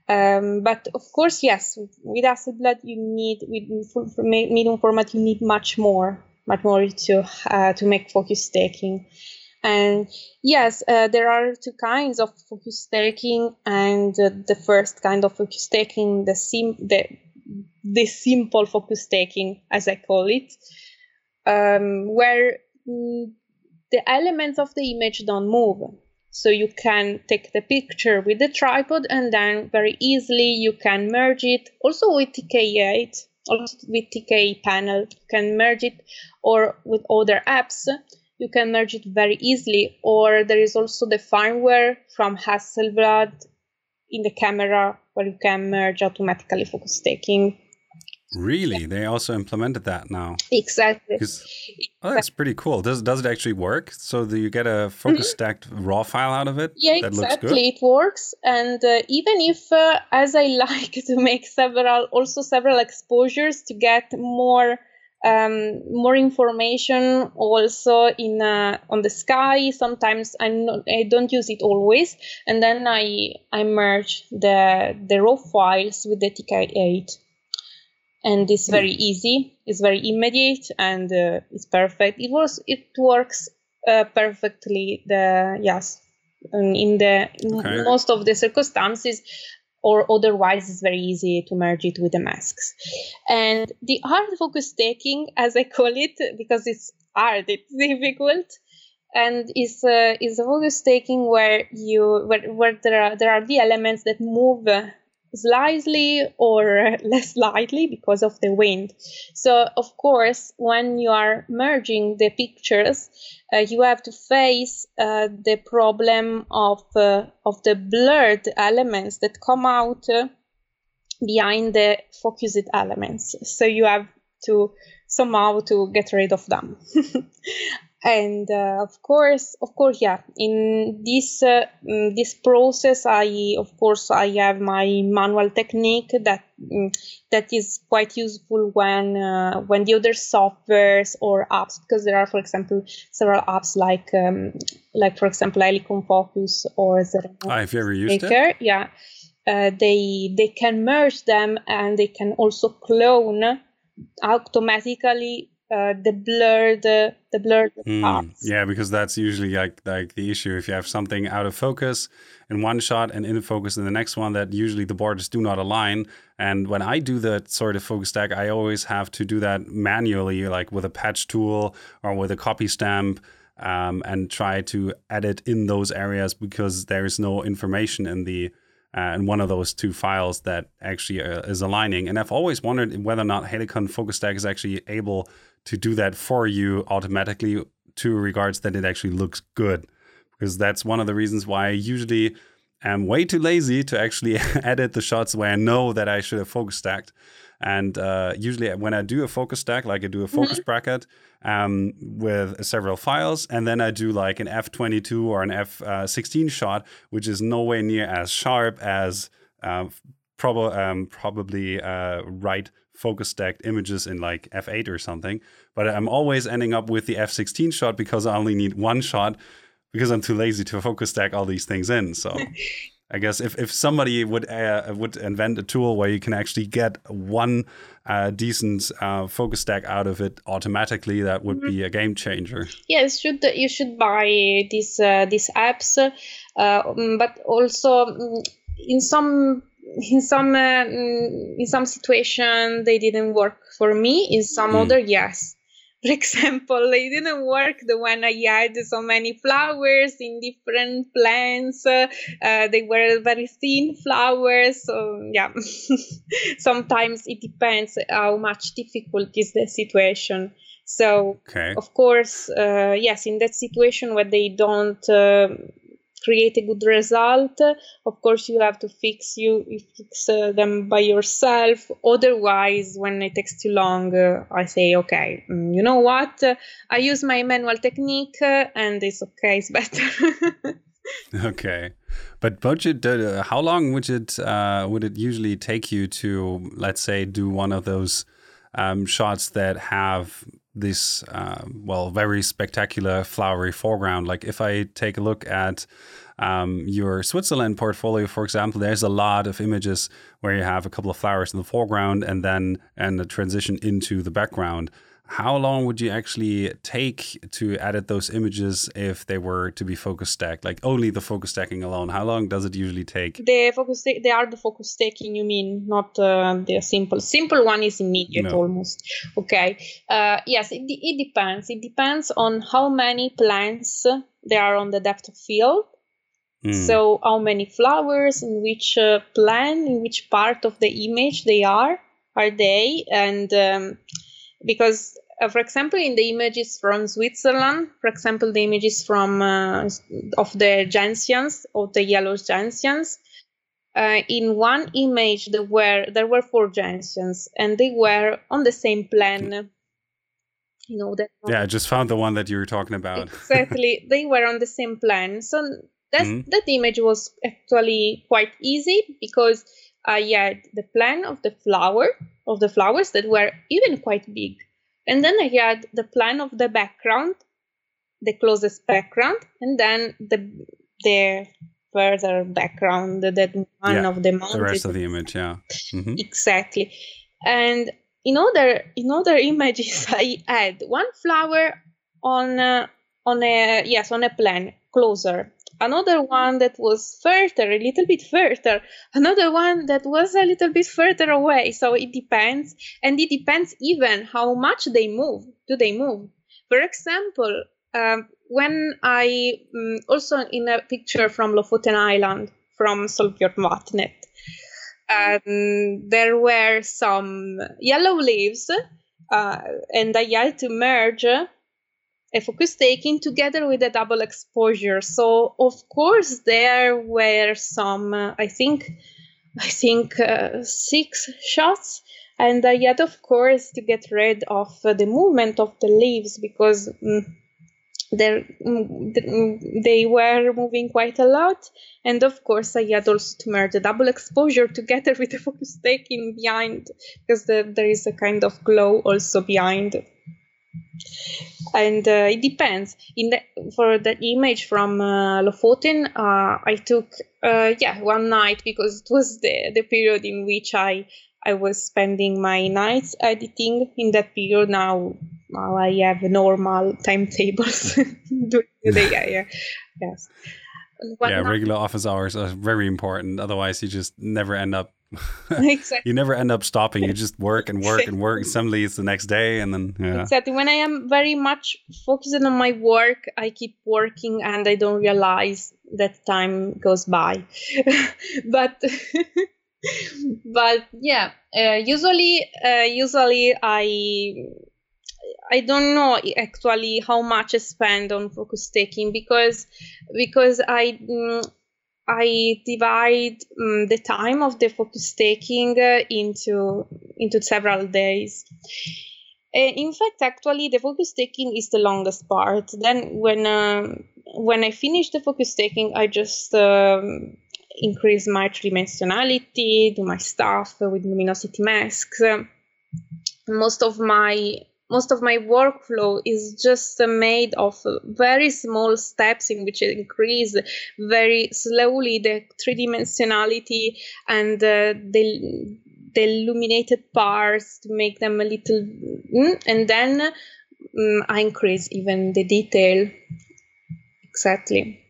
Um, but of course yes with Hasselblad you need with full medium format you need much more much more to uh, to make focus stacking. And yes uh, there are two kinds of focus stacking and uh, the first kind of focus stacking the sim the the simple focus stacking as i call it um, where mm, the elements of the image don't move. So you can take the picture with the tripod and then very easily you can merge it also with TK8, also with TK panel, you can merge it or with other apps, you can merge it very easily. Or there is also the firmware from Hasselblad in the camera where you can merge automatically focus stacking Really, yeah. they also implemented that now. Exactly. Oh, that's pretty cool. Does does it actually work? So do you get a focus mm-hmm. stacked raw file out of it? Yeah, exactly. It works, and uh, even if, uh, as I like to make several, also several exposures to get more. Um, more information also in uh, on the sky. Sometimes I not, I don't use it always, and then I I merge the the raw files with the TK8 and it's very easy it's very immediate and uh, it's perfect. It was it works uh, perfectly the yes. In the okay. most of the circumstances or otherwise it's very easy to merge it with the masks. And the hard focus stacking as i call it because it's hard it's difficult and is uh, is a focus stacking where you where, where there are there are the elements that move slightly or less slightly because of the wind. So, of course, when you are merging the pictures, uh, you have to face uh, the problem of uh, of the blurred elements that come out uh, behind the focused elements. So you have to somehow to get rid of them. and uh, of course of course yeah in this uh, mm, this process i of course i have my manual technique that um, that is quite useful when uh, when the other softwares or apps because there are for example several apps like um, like for example Helicon Focus or the ah, have you ever used Maker. it yeah uh, they they can merge them and they can also clone automatically uh, the blurred the, the blurred mm, parts. Yeah, because that's usually like like the issue. If you have something out of focus in one shot and in focus in the next one, that usually the borders do not align. And when I do that sort of focus stack, I always have to do that manually, like with a patch tool or with a copy stamp. Um, and try to edit in those areas because there is no information in the uh, in one of those two files that actually uh, is aligning. And I've always wondered whether or not Helicon Focus Stack is actually able to do that for you automatically to regards that it actually looks good. Because that's one of the reasons why I usually am way too lazy to actually edit the shots where I know that I should have focus stacked. And uh, usually, when I do a focus stack, like I do a focus mm-hmm. bracket um, with several files, and then I do like an F22 or an F16 shot, which is nowhere near as sharp as uh, prob- um, probably uh, right focus stacked images in like f8 or something, but I'm always ending up with the f16 shot because I only need one shot because I'm too lazy to focus stack all these things in. So I guess if, if somebody would uh, would invent a tool where you can actually get one uh, decent uh, focus stack out of it automatically, that would mm -hmm. be a game changer. Yes, should you should buy these uh, these apps, uh, mm, but also mm, in some in some uh, in some situation they didn't work for me. In some mm. other, yes for example, they didn't work the when I had so many flowers in different plants. Uh, they were very thin flowers. So yeah, sometimes it depends how much difficult is the situation. So okay. of course, uh, yes, in that situation where they don't uh, create a good result. Of course you have to fix you, you fix uh, them by yourself. Otherwise when it takes too long uh, i say okay mm, you know what? I use my manual technique uh, and it's okay it's better. Okay. But budget uh, how long would it uh, would it usually take you to let's say do one of those um, shots that have this uh, well very spectacular flowery foreground. Like if i take a look at um, your switzerland portfolio for example there's a lot of images where you have a couple of flowers in the foreground and then and a transition into the background how long would you actually take to edit those images if they were to be focus stacked like only the focus stacking alone? How long does it usually take? The focus they are the focus stacking you mean not uh, the simple simple one is immediate no. almost. Okay. Uh, yes it, it depends. It depends on how many plants there are on the depth of field. Mm. so how many flowers in which uh, plant in which part of the image they are are they? And um, because uh, for example, in the images from Switzerland, for example, the images from uh, of the gentians, of the yellow gentians, uh, in one image there were there were four gentians, and they were on the same plan. You know that. Yeah, I just found the one that you were talking about. exactly, they were on the same plan. So that mm-hmm. that image was actually quite easy because I had the plan of the flower of the flowers that were even quite big and then I had the plan of the background, the closest background, and then the the further background that one yeah, of the mountains. The rest of the image, yeah. Mm-hmm. Exactly. And in other in other images, I had one flower on a, on a yes on a plan closer another one that was further, a little bit further, another one that was a little bit further away. So it depends. And it depends even how much they move. Do they move? For example, um, when I um, also in a picture from Lofoten Island from Solbjørnvatnet, um, there were some yellow leaves, uh, and I had to merge focus stacking together with a double exposure. So of course there were some, uh, I think, I think uh, six shots, and I had of course to get rid of uh, the movement of the leaves because. Um, they were moving quite a lot, and of course, I had also to merge the double exposure together with the focus stacking behind because the, there is a kind of glow also behind and uh, it depends. In the, for the image from uh, Lofoten, uh, I took uh, yeah one night because it was the the period in which I I was spending my nights editing. In that period now, now I have normal timetables during the day. Yeah, yeah. yes. yeah, regular office hours are very important. Otherwise, you just never end up exactly. you never end up stopping. You just work and work and work. Suddenly it's the next day, and then yeah. Exactly. When I am very much focused on my work, I keep working, and I don't realize that time goes by. but but yeah, uh, usually uh, usually I I don't know actually how much I spend on focus stacking because because I. Mm, I divide um, the time of the focus stacking uh, into into several days. Uh, in fact, actually, the focus stacking is the longest part. Then, when uh, when I finish the focus stacking, I just um, increase my tridimensionality, do my stuff with luminosity masks, most of my most of my workflow is just made of very small steps in which I increase very slowly the three dimensionality and uh, the the illuminated parts to make them a little mm, and then um, I increase even the detail. Exactly.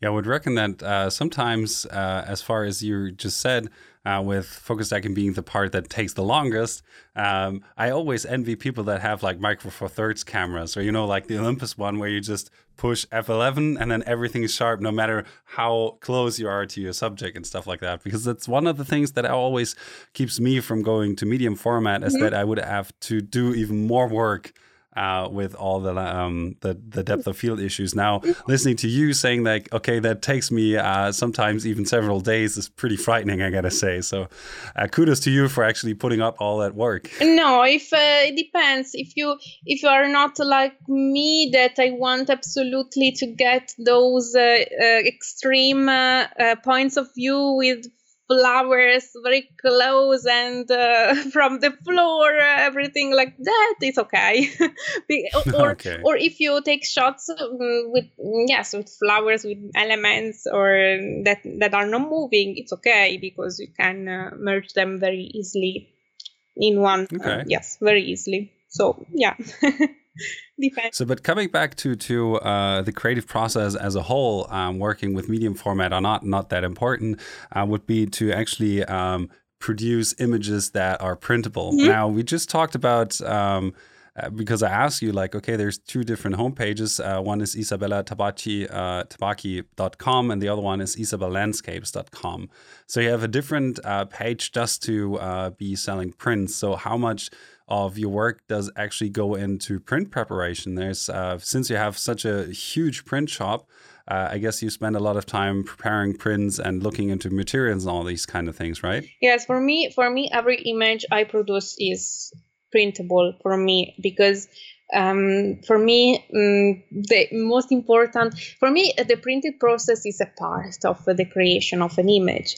Yeah, I would reckon that uh, sometimes, uh, as far as you just said, uh, with focus stacking being the part that takes the longest, um, I always envy people that have like micro four thirds cameras, or you know, like the Olympus one where you just push F11 and then everything is sharp, no matter how close you are to your subject and stuff like that. Because that's one of the things that always keeps me from going to medium format, is mm -hmm. that I would have to do even more work uh, with all the, um, the the depth of field issues. Now, listening to you saying like, okay, that takes me uh, sometimes even several days is pretty frightening. I gotta say. So, uh, kudos to you for actually putting up all that work. No, if uh, it depends. If you if you are not like me, that I want absolutely to get those uh, uh, extreme points of view with flowers very close and uh, from the floor everything like that is okay or, okay. or if you take shots um, with yes with flowers with elements or that that are not moving it's okay because you can uh, merge them very easily in one uh, okay. uh, yes very easily so yeah Depends. So, but coming back to to uh, the creative process as a whole, um, working with medium format or not, not that important, uh, would be to actually um, produce images that are printable. Mm -hmm. Now, we just talked about. Um, uh, because I asked you, like, okay, there's two different homepages. Uh, one is Isabella Tabacchi, uh, tabacchi.com, and the other one is isabellandscapes.com. So you have a different uh, page just to uh, be selling prints. So how much of your work does actually go into print preparation. There's uh, since you have such a huge print shop, uh, I guess you spend a lot of time preparing prints and looking into materials and all these kind of things, right? Yes, for me, for me, every image I produce is printable for me because um, for me um, the most important for me the printed process is a part of the creation of an image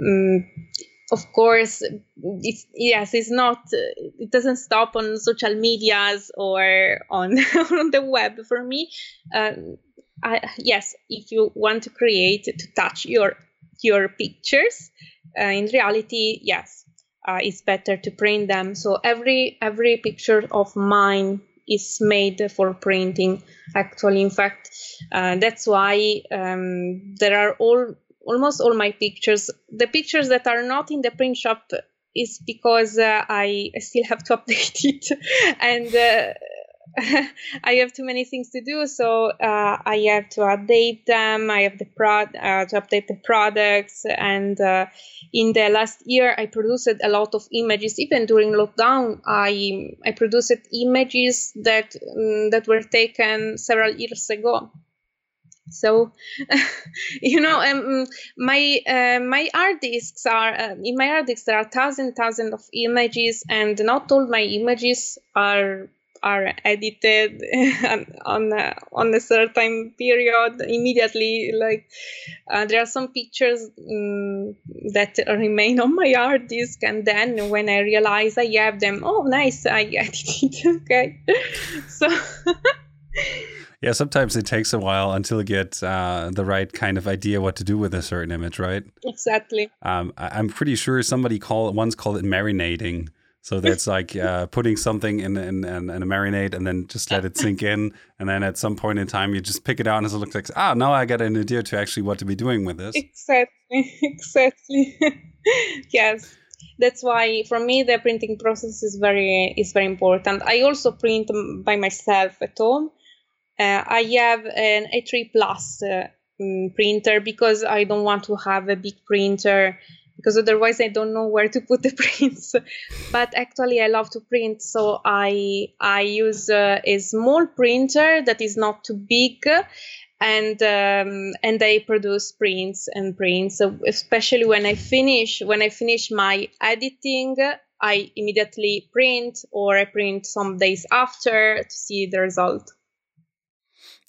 um, of course it's, yes it's not it doesn't stop on social medias or on on the web. For me uh, I, yes if you want to create to touch your your pictures uh, in reality yes uh, it's better to print them. So every every picture of mine is made for printing actually. In fact uh, that's why um, there are all almost all my pictures. The pictures that are not in the print shop is because uh, I still have to update it, and uh, I have too many things to do. So uh, I have to update them. I have the prod uh, to update the products, and uh, in the last year, I produced a lot of images. Even during lockdown, I I produced images that um, that were taken several years ago so you know um, my uh, my art discs are uh, in my art discs there are thousand thousand of images and not all my images are are edited on a, on a certain period immediately like uh, there are some pictures um, that remain on my hard disk and then when i realize i have them oh nice i edited okay. So yeah, sometimes it takes a while until you get uh, the right kind of idea what to do with a certain image, right? Exactly. Um, I, am pretty sure somebody called once called it marinating. So that's like uh, putting something in, in, in, in, a marinade and then just let it sink in. And then at some point in time, you just pick it out and it looks like, ah, now I got an idea to actually what to be doing with this. Exactly. Exactly. yes that's why for me the printing process is very is very important i also print by myself at home I have an A3 Plus uh, mm, printer because I don't want to have a big printer because otherwise I don't know where to put the prints. but actually, I love to print, so I I use uh, a small printer that is not too big, and um, and I produce prints and prints. So especially when I finish when I finish my editing, I immediately print or I print some days after to see the result.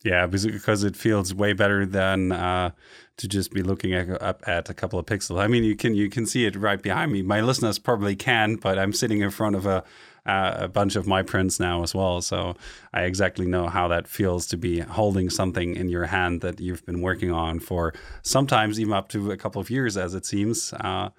Yeah, because it feels way better than uh, to just be looking at, up at a couple of pixels. I mean, you can you can see it right behind me. My listeners probably can, but I'm sitting in front of a uh, a bunch of my prints now as well, so I exactly know how that feels to be holding something in your hand that you've been working on for sometimes even up to a couple of years, as it seems. Uh,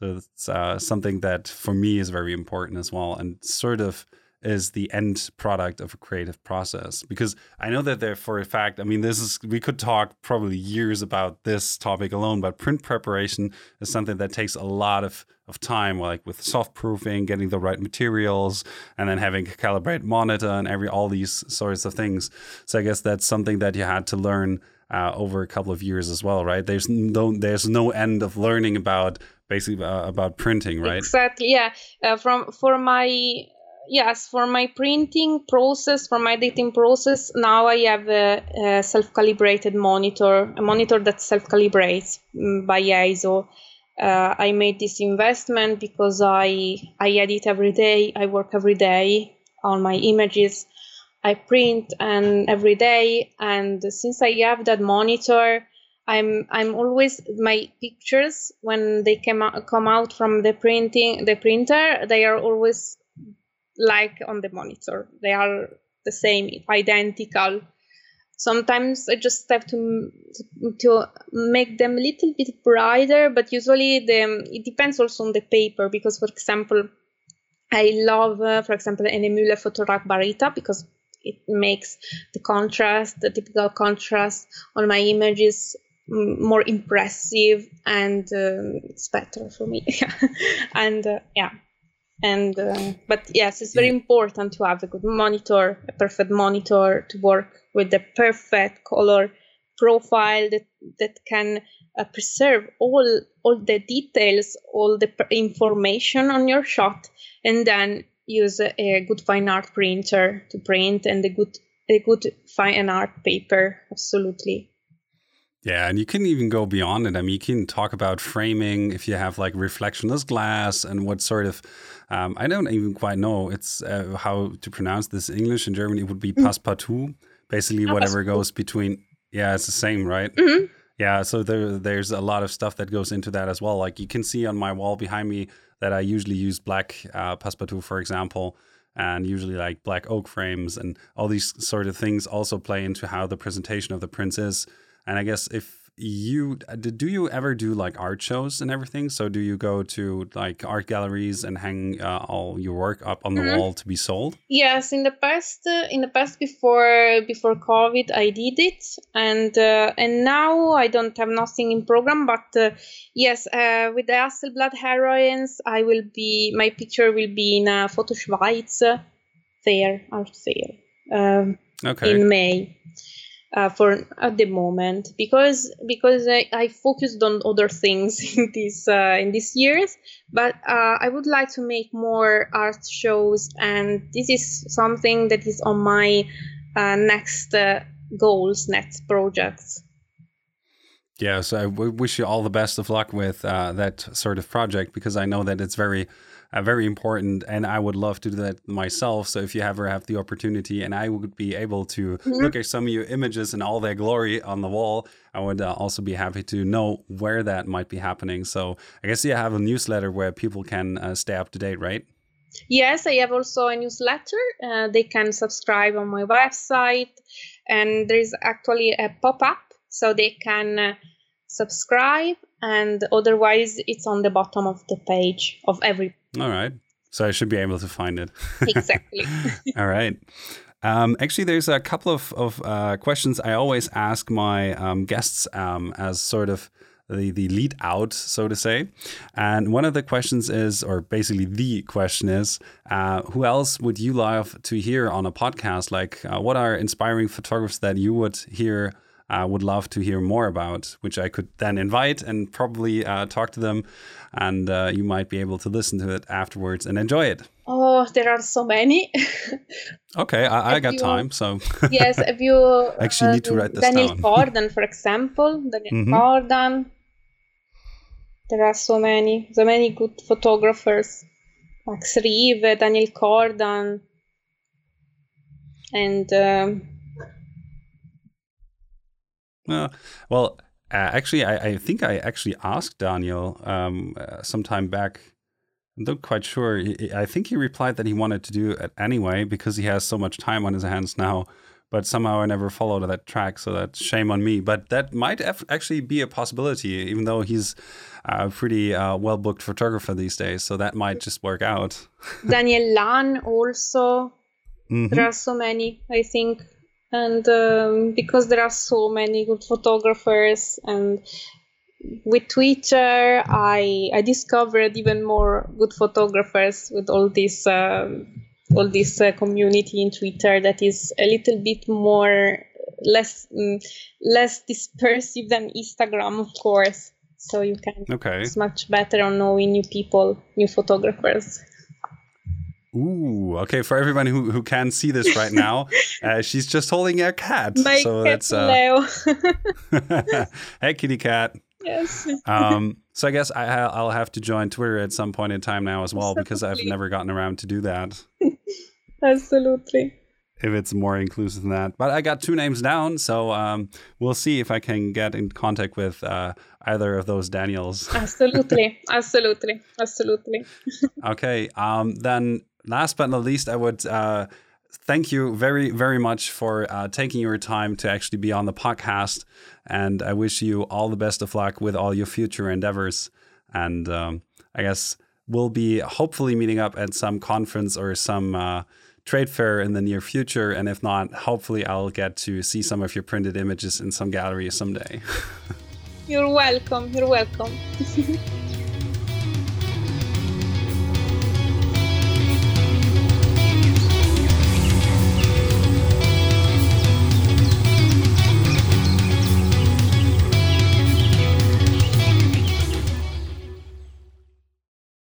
so it's uh, something that for me is very important as well, and sort of is the end product of a creative process. Because i know that there for a fact i mean this is we could talk probably years about this topic alone but print preparation is something that takes a lot of, of time like with soft proofing getting the right materials and then having a calibrate monitor and every all these sorts of things. So i guess that's something that you had to learn uh, over a couple of years as well right? There's no there's no end of learning about basically uh, about printing right? Exactly yeah. Uh, from for my yes, for my printing process, for my editing process, now I have a, a self-calibrated monitor, a monitor that self-calibrates mm, by EIZO. Uh, I made this investment because I I edit every day. I work every day on my images. I print and every day, and since I have that monitor, I'm I'm always my pictures when they come out, come out from the printing the printer. They are always like on the monitor. They are the same, identical. Sometimes I just have to to make them a little bit brighter, but usually the it depends also on the paper because, for example, I love, uh, for example, an Hahnemühle Photo Rag Baryta because it makes the contrast, the typical contrast on my images more impressive and uh, it's better for me. and uh, yeah, and uh, but yes it's very important to have a good monitor a perfect monitor to work with the perfect color profile that that can uh, preserve all all the details all the information on your shot and then use a, a good fine art printer to print and a good a good fine art paper. Absolutely yeah, and you can even go beyond it. I mean, you can talk about framing if you have like reflectionless glass and what sort of. Um, I don't even quite know. It's uh, how to pronounce this in English. In German, it would be mm. passepartout. Basically, whatever goes between. Yeah, it's the same, right? Mm -hmm. Yeah, so there, there's a lot of stuff that goes into that as well. Like you can see on my wall behind me that I usually use black uh, passepartout, for example and usually like black oak frames and all these sort of things also play into how the presentation of the prints is. And I guess if you do you ever do like art shows and everything so do you go to like art galleries and hang uh, all your work up on the mm-hmm. wall to be sold yes in the past uh, in the past before before covid i did it and uh, and now i don't have nothing in program but uh, yes uh, with the hasselblad heroines i will be my picture will be in a photo schweiz fair art fair um, okay. in may uh, for at the moment because because I, I focused on other things in this uh, in these years. But uh, I would like to make more art shows and this is something that is on my uh, next uh, goals next projects. Yeah so I wish you all the best of luck with uh, that sort of project because I know that it's very uh, very important. And I would love to do that myself. So if you ever have the opportunity and I would be able to mm-hmm. look at some of your images and all their glory on the wall, I would uh, also be happy to know where that might be happening. So I guess you have a newsletter where people can uh, stay up to date, right? Yes, I have also a newsletter. Uh, they can subscribe on my website, and there is actually a pop up so they can uh, subscribe and otherwise it's on the bottom of the page of every all right. So i should be able to find it. Exactly. All right. Um, actually, there's a couple of, of uh, questions. I always ask my um, guests um, as sort of the, the lead out, so to say. And one of the questions is, or basically the question is, uh, who else would you love to hear on a podcast? Like, uh, what are inspiring photographers that you would hear uh, would love to hear more about, which I could then invite and probably uh, talk to them, and uh, you might be able to listen to it afterwards and enjoy it. Oh, there are so many. okay, I, I got you, time, so yes. If you actually need to write this Daniel down. Kordan, for example, Daniel mm -hmm. Kordan. There are so many, so many good photographers. Max Rive, Daniel Kordan, and. Um, Uh, well, uh, actually, I, I, think I actually asked Daniel um, uh, some time back. I'm not quite sure. I think he replied that he wanted to do it anyway because he has so much time on his hands now. But somehow I never followed that track, so that's shame on me. But that might actually be a possibility, even though he's a pretty uh, well booked photographer these days. So that might just work out. Daniel Laan also. Mm-hmm. There are so many, I think and um, because there are so many good photographers and with twitter i i discovered even more good photographers with all this um, all this uh, community in twitter that is a little bit more less um, less dispersive than instagram of course. So you can okay. it's much better on knowing new people new photographers Ooh, okay. For everyone who, who can see this right now, uh, she's just holding a cat. My so cat that's uh... Leo. hey, kitty cat. Yes. um, so I guess I, I'll have to join Twitter at some point in time now as well Absolutely. because I've never gotten around to do that. Absolutely. If it's more inclusive than that, but I got two names down, so um, we'll see if I can get in contact with uh, either of those Daniels. absolutely, absolutely, absolutely. okay, um, then last but not least, I would uh, thank you very, very much for uh, taking your time to actually be on the podcast. And I wish you all the best of luck with all your future endeavors. And um, I guess we'll be hopefully meeting up at some conference or some uh, trade fair in the near future. And if not, hopefully I'll get to see some of your printed images in some gallery someday. You're welcome. You're welcome.